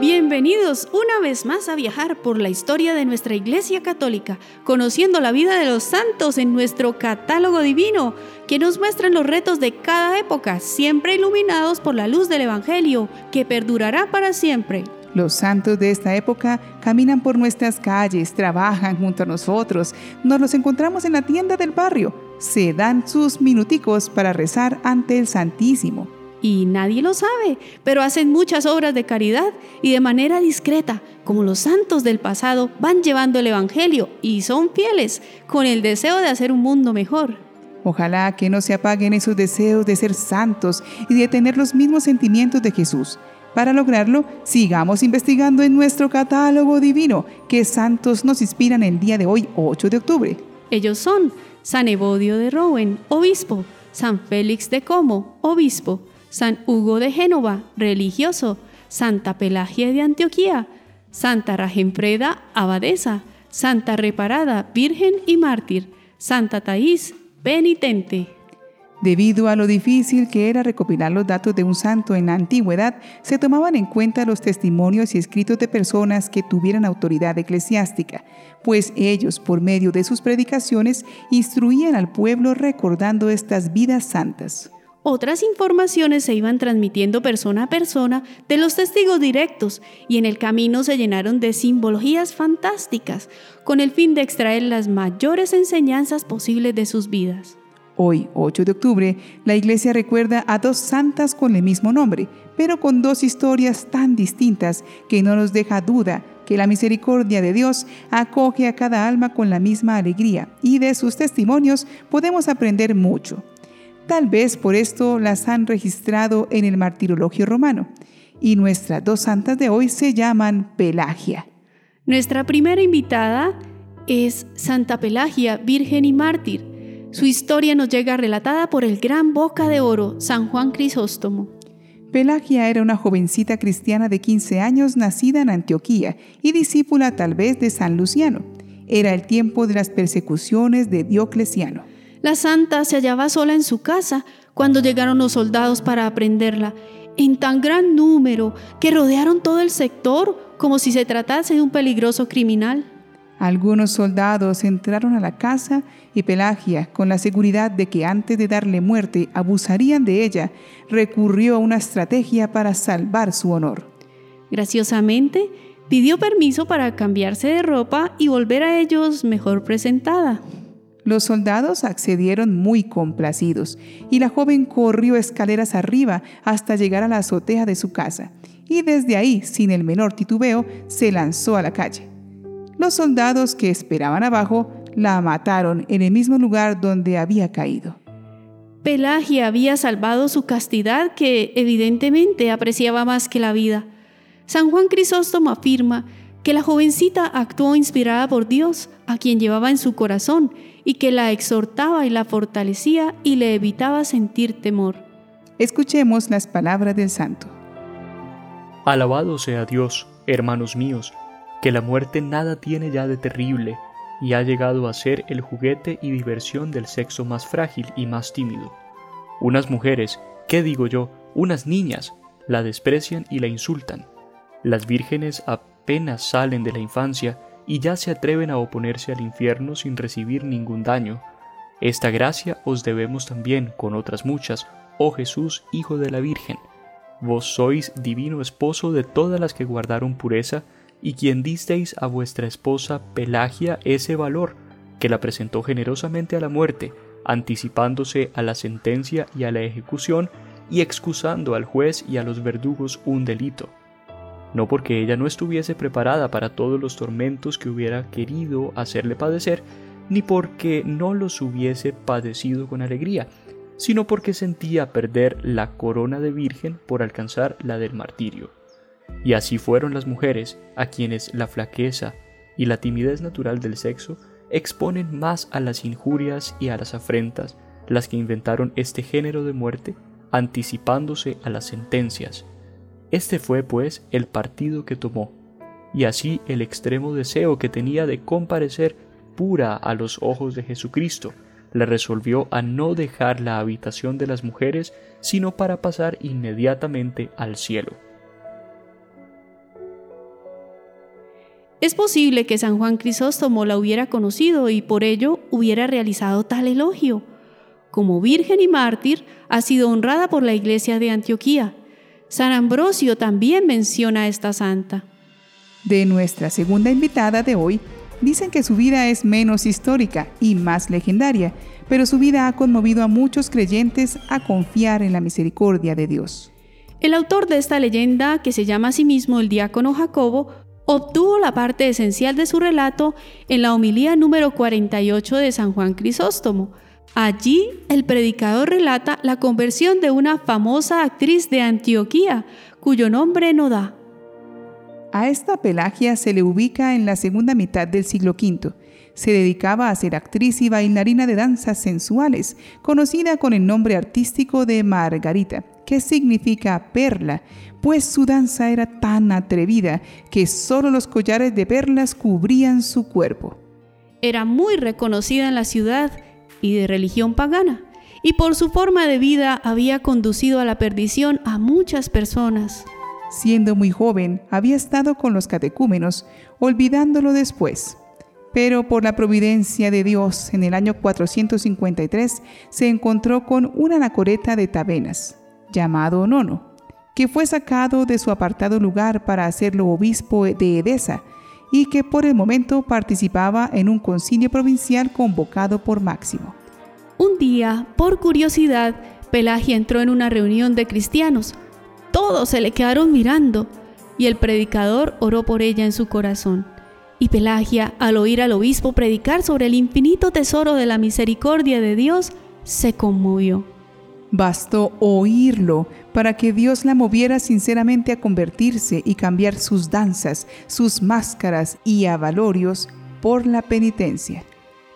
Bienvenidos una vez más a viajar por la historia de nuestra Iglesia Católica, conociendo la vida de los santos en nuestro catálogo divino, que nos muestran los retos de cada época, siempre iluminados por la luz del Evangelio, que perdurará para siempre. Los santos de esta época caminan por nuestras calles, trabajan junto a nosotros, nos los encontramos en la tienda del barrio, se dan sus minuticos para rezar ante el Santísimo y nadie lo sabe, pero hacen muchas obras de caridad y de manera discreta, como los santos del pasado, van llevando el Evangelio y son fieles con el deseo de hacer un mundo mejor. Ojalá que no se apaguen esos deseos de ser santos y de tener los mismos sentimientos de Jesús. Para lograrlo, sigamos investigando en nuestro catálogo divino qué santos nos inspiran el día de hoy, 8 de octubre. Ellos son San Evodio de Rowen, obispo, San Félix de Como, obispo, San Hugo de Génova, religioso, Santa Pelagia de Antioquía, Santa Rajempreda, abadesa, Santa Reparada, virgen y mártir, Santa Taís, penitente. Debido a lo difícil que era recopilar los datos de un santo en la antigüedad, se tomaban en cuenta los testimonios y escritos de personas que tuvieran autoridad eclesiástica, pues ellos, por medio de sus predicaciones, instruían al pueblo recordando estas vidas santas. Otras informaciones se iban transmitiendo persona a persona de los testigos directos y en el camino se llenaron de simbologías fantásticas con el fin de extraer las mayores enseñanzas posibles de sus vidas. Hoy, 8 de octubre, la iglesia recuerda a dos santas con el mismo nombre, pero con dos historias tan distintas que no nos deja duda que la misericordia de Dios acoge a cada alma con la misma alegría y de sus testimonios podemos aprender mucho. Tal vez por esto las han registrado en el martirologio romano. Y nuestras dos santas de hoy se llaman Pelagia. Nuestra primera invitada es Santa Pelagia, Virgen y Mártir. Su historia nos llega relatada por el gran boca de oro, San Juan Crisóstomo. Pelagia era una jovencita cristiana de 15 años nacida en Antioquía y discípula tal vez de San Luciano. Era el tiempo de las persecuciones de Diocleciano. La santa se hallaba sola en su casa cuando llegaron los soldados para aprenderla, en tan gran número que rodearon todo el sector como si se tratase de un peligroso criminal. Algunos soldados entraron a la casa y Pelagia, con la seguridad de que antes de darle muerte abusarían de ella, recurrió a una estrategia para salvar su honor. Graciosamente, pidió permiso para cambiarse de ropa y volver a ellos mejor presentada. Los soldados accedieron muy complacidos y la joven corrió escaleras arriba hasta llegar a la azotea de su casa y desde ahí, sin el menor titubeo, se lanzó a la calle. Los soldados que esperaban abajo la mataron en el mismo lugar donde había caído. Pelagia había salvado su castidad que evidentemente apreciaba más que la vida. San Juan Crisóstomo afirma que la jovencita actuó inspirada por Dios, a quien llevaba en su corazón, y que la exhortaba y la fortalecía y le evitaba sentir temor. Escuchemos las palabras del santo. Alabado sea Dios, hermanos míos, que la muerte nada tiene ya de terrible y ha llegado a ser el juguete y diversión del sexo más frágil y más tímido. Unas mujeres, ¿qué digo yo? Unas niñas, la desprecian y la insultan. Las vírgenes apenas salen de la infancia y ya se atreven a oponerse al infierno sin recibir ningún daño. Esta gracia os debemos también con otras muchas, oh Jesús, Hijo de la Virgen. Vos sois divino esposo de todas las que guardaron pureza, y quien disteis a vuestra esposa Pelagia ese valor, que la presentó generosamente a la muerte, anticipándose a la sentencia y a la ejecución, y excusando al juez y a los verdugos un delito no porque ella no estuviese preparada para todos los tormentos que hubiera querido hacerle padecer, ni porque no los hubiese padecido con alegría, sino porque sentía perder la corona de virgen por alcanzar la del martirio. Y así fueron las mujeres a quienes la flaqueza y la timidez natural del sexo exponen más a las injurias y a las afrentas, las que inventaron este género de muerte, anticipándose a las sentencias, este fue, pues, el partido que tomó, y así el extremo deseo que tenía de comparecer pura a los ojos de Jesucristo, le resolvió a no dejar la habitación de las mujeres, sino para pasar inmediatamente al cielo. Es posible que San Juan Crisóstomo la hubiera conocido y por ello hubiera realizado tal elogio. Como virgen y mártir, ha sido honrada por la iglesia de Antioquía. San Ambrosio también menciona a esta santa. De nuestra segunda invitada de hoy, dicen que su vida es menos histórica y más legendaria, pero su vida ha conmovido a muchos creyentes a confiar en la misericordia de Dios. El autor de esta leyenda, que se llama a sí mismo el diácono Jacobo, obtuvo la parte esencial de su relato en la homilía número 48 de San Juan Crisóstomo. Allí el predicador relata la conversión de una famosa actriz de Antioquía, cuyo nombre no da. A esta Pelagia se le ubica en la segunda mitad del siglo V. Se dedicaba a ser actriz y bailarina de danzas sensuales, conocida con el nombre artístico de Margarita, que significa perla, pues su danza era tan atrevida que solo los collares de perlas cubrían su cuerpo. Era muy reconocida en la ciudad y de religión pagana, y por su forma de vida había conducido a la perdición a muchas personas. Siendo muy joven, había estado con los catecúmenos, olvidándolo después. Pero por la providencia de Dios, en el año 453 se encontró con un anacoreta de Tabenas, llamado Nono, que fue sacado de su apartado lugar para hacerlo obispo de Edesa y que por el momento participaba en un concilio provincial convocado por Máximo. Un día, por curiosidad, Pelagia entró en una reunión de cristianos. Todos se le quedaron mirando y el predicador oró por ella en su corazón. Y Pelagia, al oír al obispo predicar sobre el infinito tesoro de la misericordia de Dios, se conmovió. Bastó oírlo para que Dios la moviera sinceramente a convertirse y cambiar sus danzas, sus máscaras y avalorios por la penitencia.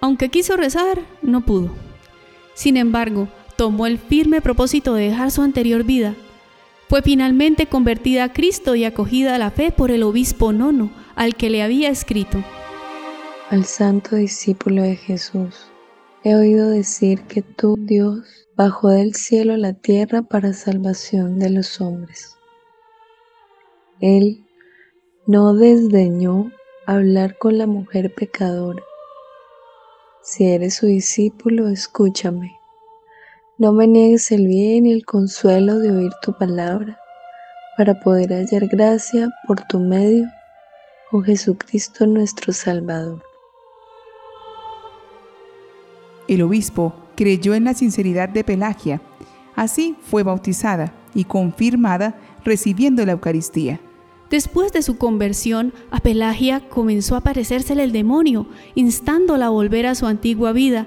Aunque quiso rezar, no pudo. Sin embargo, tomó el firme propósito de dejar su anterior vida. Fue finalmente convertida a Cristo y acogida a la fe por el obispo nono, al que le había escrito. Al santo discípulo de Jesús, he oído decir que tú, Dios, bajó del cielo la tierra para salvación de los hombres. Él no desdeñó hablar con la mujer pecadora. Si eres su discípulo, escúchame. No me niegues el bien y el consuelo de oír tu palabra, para poder hallar gracia por tu medio, oh Jesucristo nuestro Salvador. El obispo creyó en la sinceridad de Pelagia. Así fue bautizada y confirmada recibiendo la Eucaristía. Después de su conversión, a Pelagia comenzó a aparecérsele el demonio, instándola a volver a su antigua vida.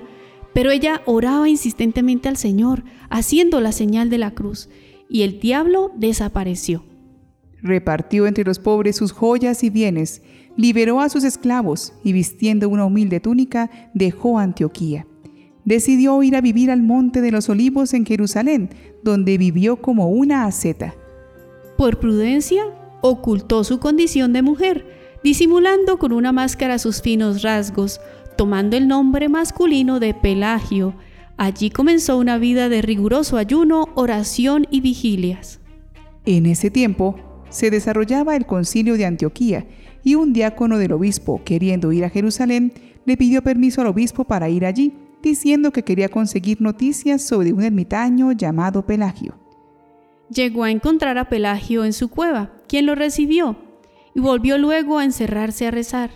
Pero ella oraba insistentemente al Señor, haciendo la señal de la cruz, y el diablo desapareció. Repartió entre los pobres sus joyas y bienes, liberó a sus esclavos y vistiendo una humilde túnica dejó Antioquía decidió ir a vivir al Monte de los Olivos en Jerusalén, donde vivió como una asceta. Por prudencia, ocultó su condición de mujer, disimulando con una máscara sus finos rasgos, tomando el nombre masculino de Pelagio. Allí comenzó una vida de riguroso ayuno, oración y vigilias. En ese tiempo se desarrollaba el concilio de Antioquía y un diácono del obispo, queriendo ir a Jerusalén, le pidió permiso al obispo para ir allí diciendo que quería conseguir noticias sobre un ermitaño llamado Pelagio. Llegó a encontrar a Pelagio en su cueva, quien lo recibió, y volvió luego a encerrarse a rezar.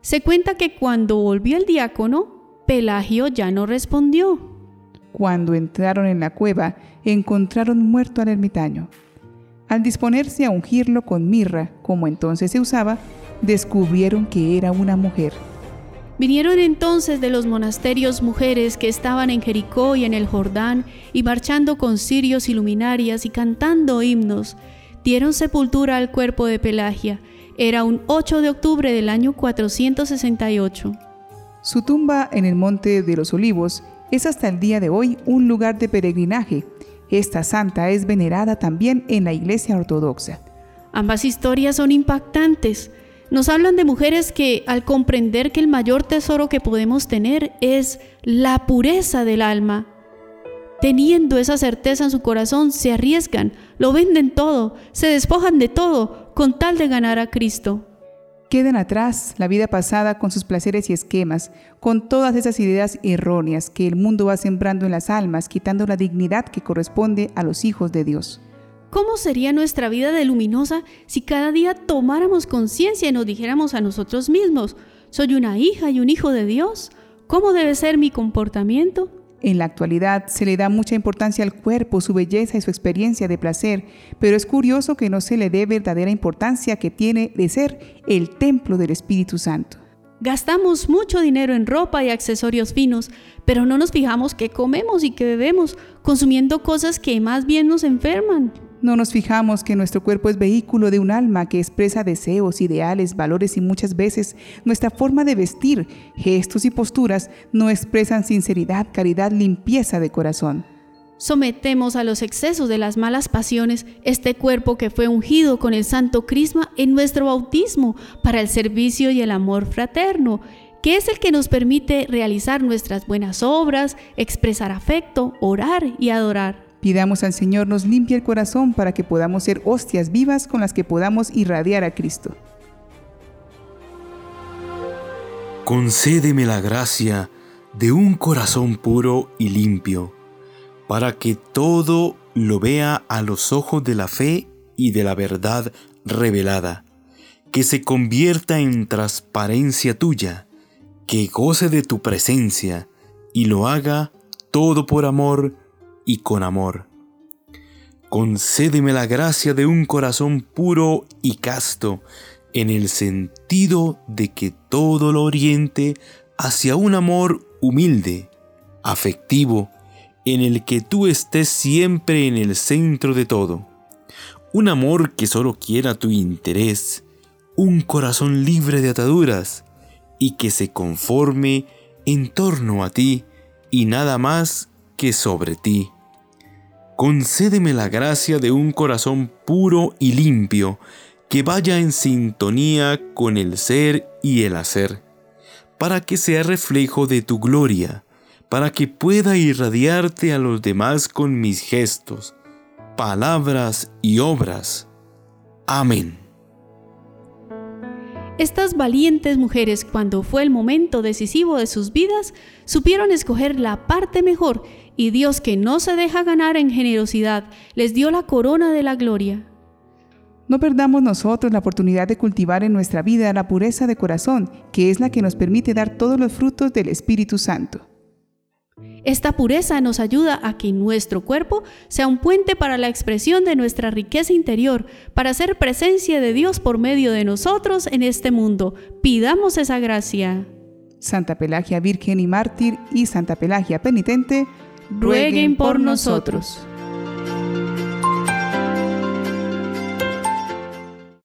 Se cuenta que cuando volvió el diácono, Pelagio ya no respondió. Cuando entraron en la cueva, encontraron muerto al ermitaño. Al disponerse a ungirlo con mirra, como entonces se usaba, descubrieron que era una mujer. Vinieron entonces de los monasterios mujeres que estaban en Jericó y en el Jordán, y marchando con cirios y luminarias y cantando himnos, dieron sepultura al cuerpo de Pelagia. Era un 8 de octubre del año 468. Su tumba en el Monte de los Olivos es hasta el día de hoy un lugar de peregrinaje. Esta santa es venerada también en la Iglesia Ortodoxa. Ambas historias son impactantes. Nos hablan de mujeres que al comprender que el mayor tesoro que podemos tener es la pureza del alma, teniendo esa certeza en su corazón, se arriesgan, lo venden todo, se despojan de todo con tal de ganar a Cristo. Queden atrás la vida pasada con sus placeres y esquemas, con todas esas ideas erróneas que el mundo va sembrando en las almas, quitando la dignidad que corresponde a los hijos de Dios. ¿Cómo sería nuestra vida de luminosa si cada día tomáramos conciencia y nos dijéramos a nosotros mismos, soy una hija y un hijo de Dios? ¿Cómo debe ser mi comportamiento? En la actualidad se le da mucha importancia al cuerpo, su belleza y su experiencia de placer, pero es curioso que no se le dé verdadera importancia que tiene de ser el templo del Espíritu Santo. Gastamos mucho dinero en ropa y accesorios finos, pero no nos fijamos qué comemos y qué bebemos, consumiendo cosas que más bien nos enferman. No nos fijamos que nuestro cuerpo es vehículo de un alma que expresa deseos, ideales, valores y muchas veces nuestra forma de vestir, gestos y posturas no expresan sinceridad, caridad, limpieza de corazón. Sometemos a los excesos de las malas pasiones este cuerpo que fue ungido con el santo crisma en nuestro bautismo para el servicio y el amor fraterno, que es el que nos permite realizar nuestras buenas obras, expresar afecto, orar y adorar. Pidamos al Señor nos limpie el corazón para que podamos ser hostias vivas con las que podamos irradiar a Cristo. Concédeme la gracia de un corazón puro y limpio, para que todo lo vea a los ojos de la fe y de la verdad revelada, que se convierta en transparencia tuya, que goce de tu presencia y lo haga todo por amor y con amor. Concédeme la gracia de un corazón puro y casto, en el sentido de que todo lo oriente hacia un amor humilde, afectivo, en el que tú estés siempre en el centro de todo. Un amor que solo quiera tu interés, un corazón libre de ataduras y que se conforme en torno a ti y nada más que sobre ti concédeme la gracia de un corazón puro y limpio, que vaya en sintonía con el ser y el hacer, para que sea reflejo de tu gloria, para que pueda irradiarte a los demás con mis gestos, palabras y obras. Amén. Estas valientes mujeres, cuando fue el momento decisivo de sus vidas, supieron escoger la parte mejor y Dios que no se deja ganar en generosidad, les dio la corona de la gloria. No perdamos nosotros la oportunidad de cultivar en nuestra vida la pureza de corazón, que es la que nos permite dar todos los frutos del Espíritu Santo. Esta pureza nos ayuda a que nuestro cuerpo sea un puente para la expresión de nuestra riqueza interior, para ser presencia de Dios por medio de nosotros en este mundo. Pidamos esa gracia. Santa Pelagia Virgen y Mártir y Santa Pelagia Penitente, rueguen por nosotros.